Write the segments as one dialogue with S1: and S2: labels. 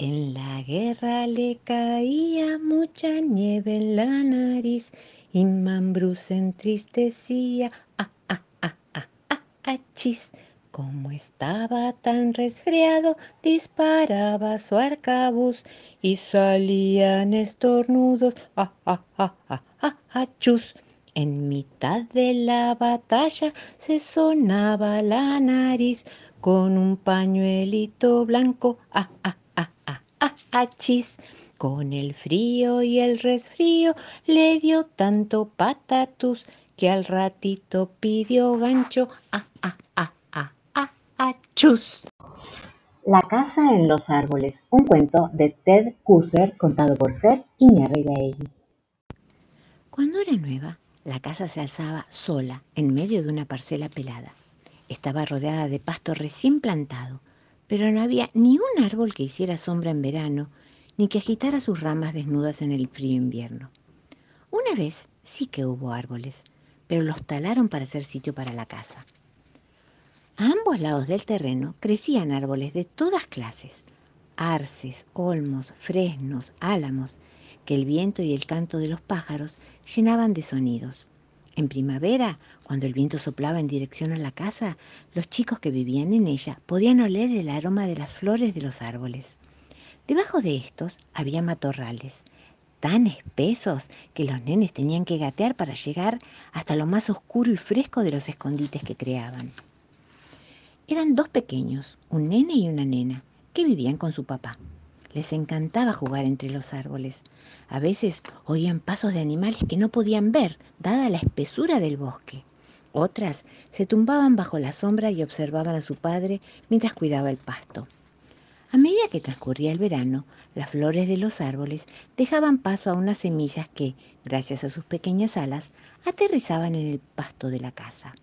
S1: En la guerra le caía mucha nieve en la nariz y Mambrú se entristecía. Ah, ah, ah, ah, ah, ah, chis. Como estaba tan resfriado, disparaba su arcabuz y salían estornudos. Ah, ah, ah, ah, ah, ah, chus. En mitad de la batalla se sonaba la nariz con un pañuelito blanco. Ah, ah, ah, ah, ah, ah, chis. Con el frío y el resfrío le dio tanto patatus que al ratito pidió gancho. Ah, ah, ah, ah, ah, ah, chus.
S2: La casa en los árboles, un cuento de Ted Kusser contado por Fer Iñárritu.
S1: Cuando era nueva, la casa se alzaba sola en medio de una parcela pelada. Estaba rodeada de pasto recién plantado, pero no había ni un árbol que hiciera sombra en verano, ni que agitara sus ramas desnudas en el frío invierno. Una vez sí que hubo árboles, pero los talaron para hacer sitio para la casa. A ambos lados del terreno crecían árboles de todas clases, arces, olmos, fresnos, álamos, que el viento y el canto de los pájaros llenaban de sonidos. En primavera, cuando el viento soplaba en dirección a la casa, los chicos que vivían en ella podían oler el aroma de las flores de los árboles. Debajo de estos había matorrales, tan espesos que los nenes tenían que gatear para llegar hasta lo más oscuro y fresco de los escondites que creaban. Eran dos pequeños, un nene y una nena, que vivían con su papá. Les encantaba jugar entre los árboles. A veces oían pasos de animales que no podían ver, dada la espesura del bosque. Otras se tumbaban bajo la sombra y observaban a su padre mientras cuidaba el pasto. A medida que transcurría el verano, las flores de los árboles dejaban paso a unas semillas que, gracias a sus pequeñas alas, aterrizaban en el pasto de la casa.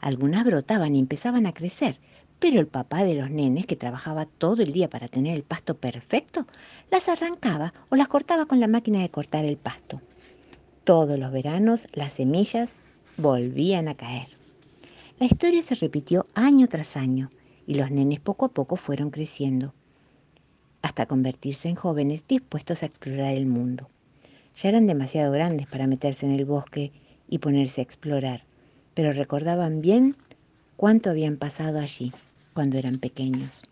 S1: Algunas brotaban y empezaban a crecer, pero el papá de los nenes, que trabajaba todo el día para tener el pasto perfecto, las arrancaba o las cortaba con la máquina de cortar el pasto. Todos los veranos las semillas volvían a caer. La historia se repitió año tras año y los nenes poco a poco fueron creciendo, hasta convertirse en jóvenes dispuestos a explorar el mundo. Ya eran demasiado grandes para meterse en el bosque y ponerse a explorar, pero recordaban bien cuánto habían pasado allí cuando eran pequeños.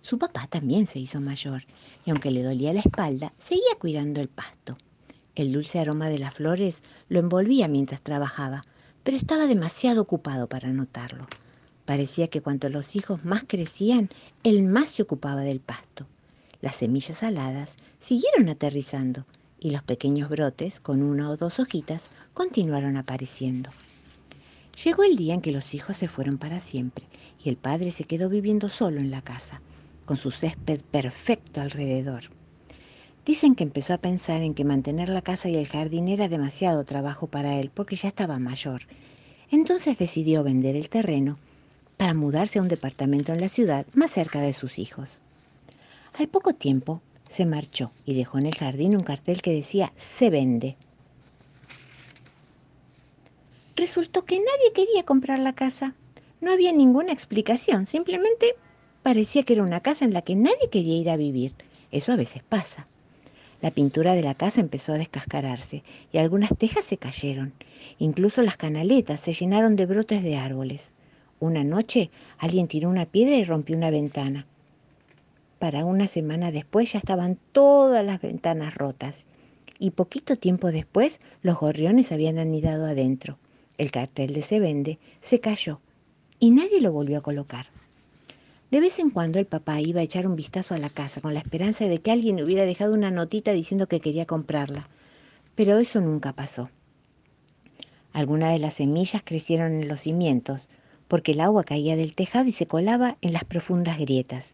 S1: Su papá también se hizo mayor y aunque le dolía la espalda, seguía cuidando el pasto. El dulce aroma de las flores lo envolvía mientras trabajaba, pero estaba demasiado ocupado para notarlo. Parecía que cuanto los hijos más crecían, él más se ocupaba del pasto. Las semillas aladas siguieron aterrizando y los pequeños brotes, con una o dos hojitas, continuaron apareciendo. Llegó el día en que los hijos se fueron para siempre y el padre se quedó viviendo solo en la casa, con su césped perfecto alrededor. Dicen que empezó a pensar en que mantener la casa y el jardín era demasiado trabajo para él porque ya estaba mayor. Entonces decidió vender el terreno para mudarse a un departamento en la ciudad más cerca de sus hijos. Al poco tiempo se marchó y dejó en el jardín un cartel que decía se vende Resultó que nadie quería comprar la casa. No había ninguna explicación, simplemente parecía que era una casa en la que nadie quería ir a vivir. Eso a veces pasa. La pintura de la casa empezó a descascararse y algunas tejas se cayeron. Incluso las canaletas se llenaron de brotes de árboles. Una noche alguien tiró una piedra y rompió una ventana. Para una semana después ya estaban todas las ventanas rotas y poquito tiempo después los gorriones habían anidado adentro. El cartel de se vende se cayó y nadie lo volvió a colocar. De vez en cuando el papá iba a echar un vistazo a la casa con la esperanza de que alguien hubiera dejado una notita diciendo que quería comprarla, pero eso nunca pasó. Algunas de las semillas crecieron en los cimientos, porque el agua caía del tejado y se colaba en las profundas grietas.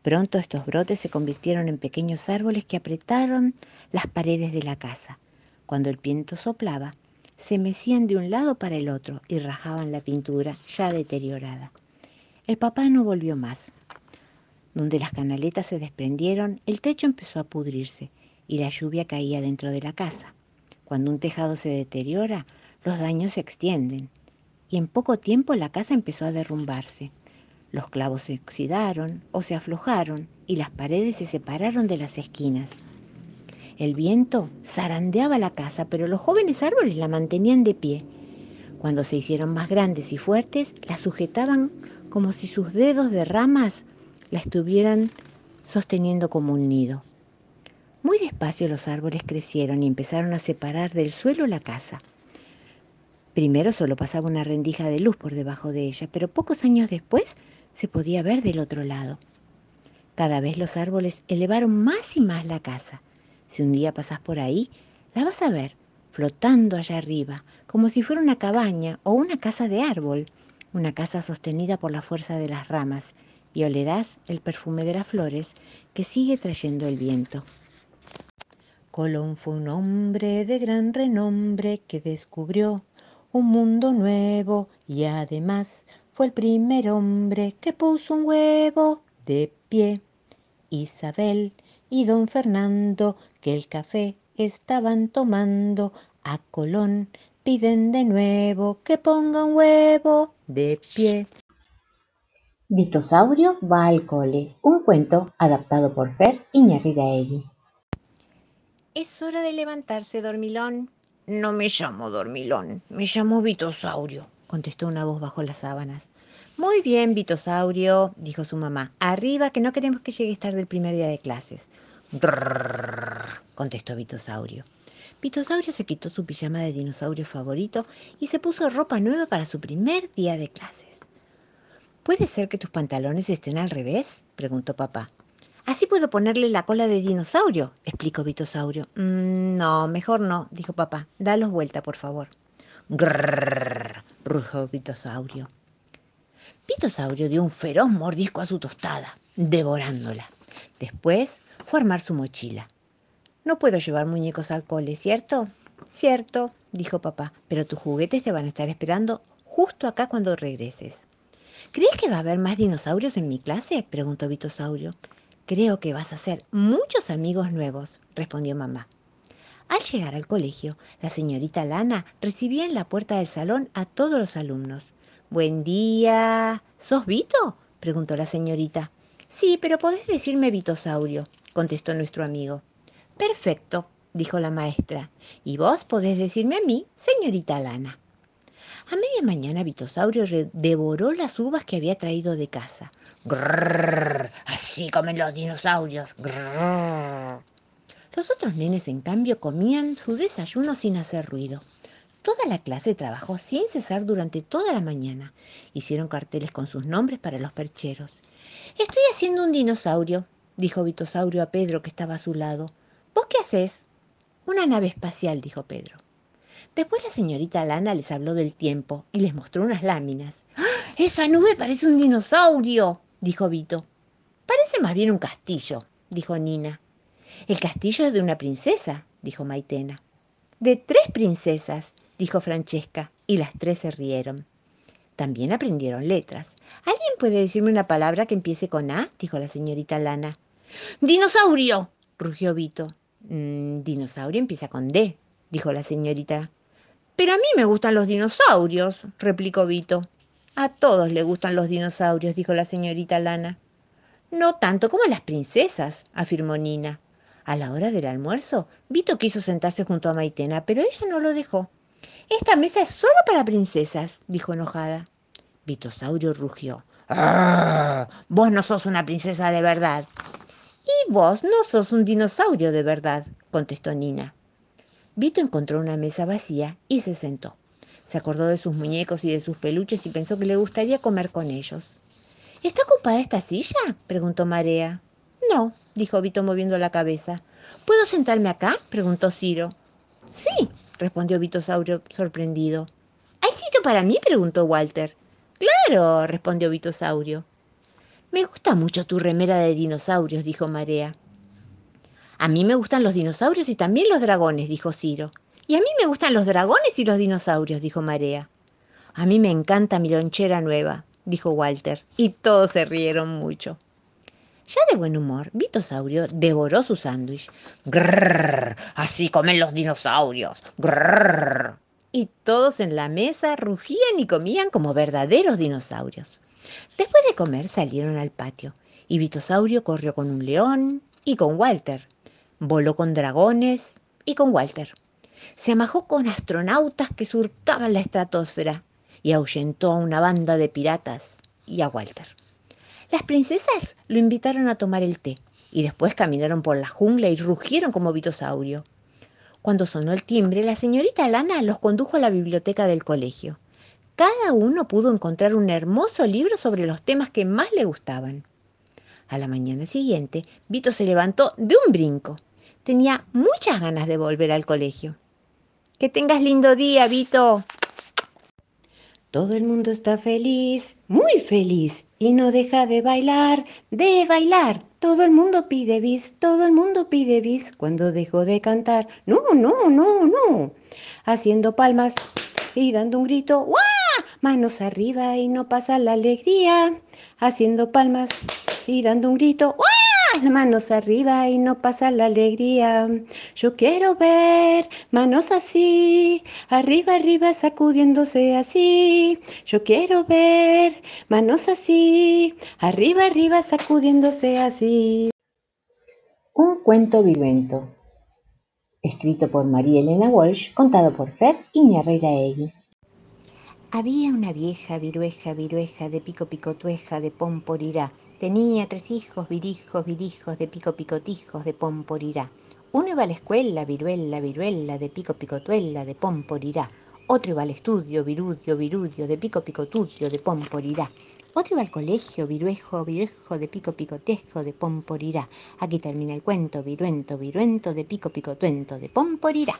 S1: Pronto estos brotes se convirtieron en pequeños árboles que apretaron las paredes de la casa. Cuando el viento soplaba, se mecían de un lado para el otro y rajaban la pintura ya deteriorada. El papá no volvió más. Donde las canaletas se desprendieron, el techo empezó a pudrirse y la lluvia caía dentro de la casa. Cuando un tejado se deteriora, los daños se extienden y en poco tiempo la casa empezó a derrumbarse. Los clavos se oxidaron o se aflojaron y las paredes se separaron de las esquinas. El viento zarandeaba la casa, pero los jóvenes árboles la mantenían de pie. Cuando se hicieron más grandes y fuertes, la sujetaban como si sus dedos de ramas la estuvieran sosteniendo como un nido. Muy despacio los árboles crecieron y empezaron a separar del suelo la casa. Primero solo pasaba una rendija de luz por debajo de ella, pero pocos años después se podía ver del otro lado. Cada vez los árboles elevaron más y más la casa. Si un día pasas por ahí, la vas a ver flotando allá arriba, como si fuera una cabaña o una casa de árbol, una casa sostenida por la fuerza de las ramas, y olerás el perfume de las flores que sigue trayendo el viento. Colón fue un hombre de gran renombre que descubrió un mundo nuevo y además fue el primer hombre que puso un huevo de pie. Isabel y don Fernando, que el café estaban tomando, a Colón piden de nuevo que ponga un huevo de pie.
S2: Vitosaurio va al cole, un cuento adaptado por Fer Iñarridaegui.
S1: Es hora de levantarse, dormilón. No me llamo dormilón, me llamo Vitosaurio, contestó una voz bajo las sábanas. Muy bien, Vitosaurio, dijo su mamá. Arriba, que no queremos que llegues tarde el primer día de clases. Grrr, contestó Vitosaurio. Vitosaurio se quitó su pijama de dinosaurio favorito y se puso ropa nueva para su primer día de clases. ¿Puede ser que tus pantalones estén al revés? preguntó papá. Así puedo ponerle la cola de dinosaurio, explicó Vitosaurio. Mm, no, mejor no, dijo papá. Dalos vuelta, por favor. Grrrr, rugió Vitosaurio. Vitosaurio dio un feroz mordisco a su tostada, devorándola. Después fue a armar su mochila. No puedo llevar muñecos al cole, ¿cierto? Cierto, dijo papá, pero tus juguetes te van a estar esperando justo acá cuando regreses. ¿Crees que va a haber más dinosaurios en mi clase? preguntó Vitosaurio. Creo que vas a hacer muchos amigos nuevos, respondió mamá. Al llegar al colegio, la señorita Lana recibía en la puerta del salón a todos los alumnos. Buen día. ¿Sos Vito? preguntó la señorita. Sí, pero podés decirme Vitosaurio, contestó nuestro amigo. Perfecto, dijo la maestra. Y vos podés decirme a mí, señorita Lana. A media mañana Vitosaurio devoró las uvas que había traído de casa. Grrr, así comen los dinosaurios. Grrr. Los otros nenes, en cambio, comían su desayuno sin hacer ruido. Toda la clase trabajó sin cesar durante toda la mañana. Hicieron carteles con sus nombres para los percheros. Estoy haciendo un dinosaurio, dijo Vitosaurio a Pedro que estaba a su lado. ¿Vos qué haces? Una nave espacial, dijo Pedro. Después la señorita Lana les habló del tiempo y les mostró unas láminas. ¡Ah! Esa nube parece un dinosaurio, dijo Vito. Parece más bien un castillo, dijo Nina. El castillo es de una princesa, dijo Maitena. De tres princesas, dijo Francesca, y las tres se rieron. También aprendieron letras. ¿Alguien puede decirme una palabra que empiece con A? dijo la señorita Lana. ¡Dinosaurio! rugió Vito. Mm, dinosaurio empieza con D, dijo la señorita. Pero a mí me gustan los dinosaurios, replicó Vito. A todos le gustan los dinosaurios, dijo la señorita Lana. No tanto como a las princesas, afirmó Nina. A la hora del almuerzo, Vito quiso sentarse junto a Maitena, pero ella no lo dejó. Esta mesa es solo para princesas, dijo enojada. Vitosaurio rugió. ¡Ah! Vos no sos una princesa de verdad. Y vos no sos un dinosaurio de verdad, contestó Nina. Vito encontró una mesa vacía y se sentó. Se acordó de sus muñecos y de sus peluches y pensó que le gustaría comer con ellos. ¿Está ocupada esta silla? preguntó Marea. No, dijo Vito moviendo la cabeza. ¿Puedo sentarme acá? preguntó Ciro. Sí, respondió Vitosaurio sorprendido. ¿Hay sitio para mí? preguntó Walter. Claro, respondió Vitosaurio. Me gusta mucho tu remera de dinosaurios, dijo Marea. A mí me gustan los dinosaurios y también los dragones, dijo Ciro. Y a mí me gustan los dragones y los dinosaurios, dijo Marea. A mí me encanta mi lonchera nueva, dijo Walter, y todos se rieron mucho. Ya de buen humor, Vitosaurio devoró su sándwich. ¡Grrr! Así comen los dinosaurios. ¡Grrr! Y todos en la mesa rugían y comían como verdaderos dinosaurios. Después de comer salieron al patio Y Vitosaurio corrió con un león y con Walter. Voló con dragones y con Walter. Se amajó con astronautas que surcaban la estratosfera y ahuyentó a una banda de piratas y a Walter. Las princesas lo invitaron a tomar el té y después caminaron por la jungla y rugieron como vitosaurio. Cuando sonó el timbre, la señorita Lana los condujo a la biblioteca del colegio. Cada uno pudo encontrar un hermoso libro sobre los temas que más le gustaban. A la mañana siguiente, Vito se levantó de un brinco. Tenía muchas ganas de volver al colegio. Que tengas lindo día, Vito. Todo el mundo está feliz, muy feliz, y no deja de bailar, de bailar. Todo el mundo pide bis, todo el mundo pide bis cuando dejó de cantar. No, no, no, no. Haciendo palmas y dando un grito, ¡guau! Manos arriba y no pasa la alegría. Haciendo palmas y dando un grito, ¡guau! Manos arriba y no pasa la alegría. Yo quiero ver manos así, arriba, arriba, sacudiéndose así. Yo quiero ver manos así, arriba, arriba, sacudiéndose así.
S2: Un cuento viruento. Escrito por María Elena Walsh, contado por Fer Iñarreira Egui.
S1: Había una vieja virueja, virueja, de pico picotueja, de pomporirá. Tenía tres hijos, virijos, virijos, de pico picotijos, de pomporirá. Uno iba a la escuela, viruela, viruela, de pico picotuela, de pomporirá. Otro iba al estudio, virudio, virudio, de pico picotudio, de pomporirá. Otro iba al colegio, viruejo, viruejo, de pico picotejo, de pomporirá. Aquí termina el cuento, viruento, viruento, de pico picotuento, de pomporirá.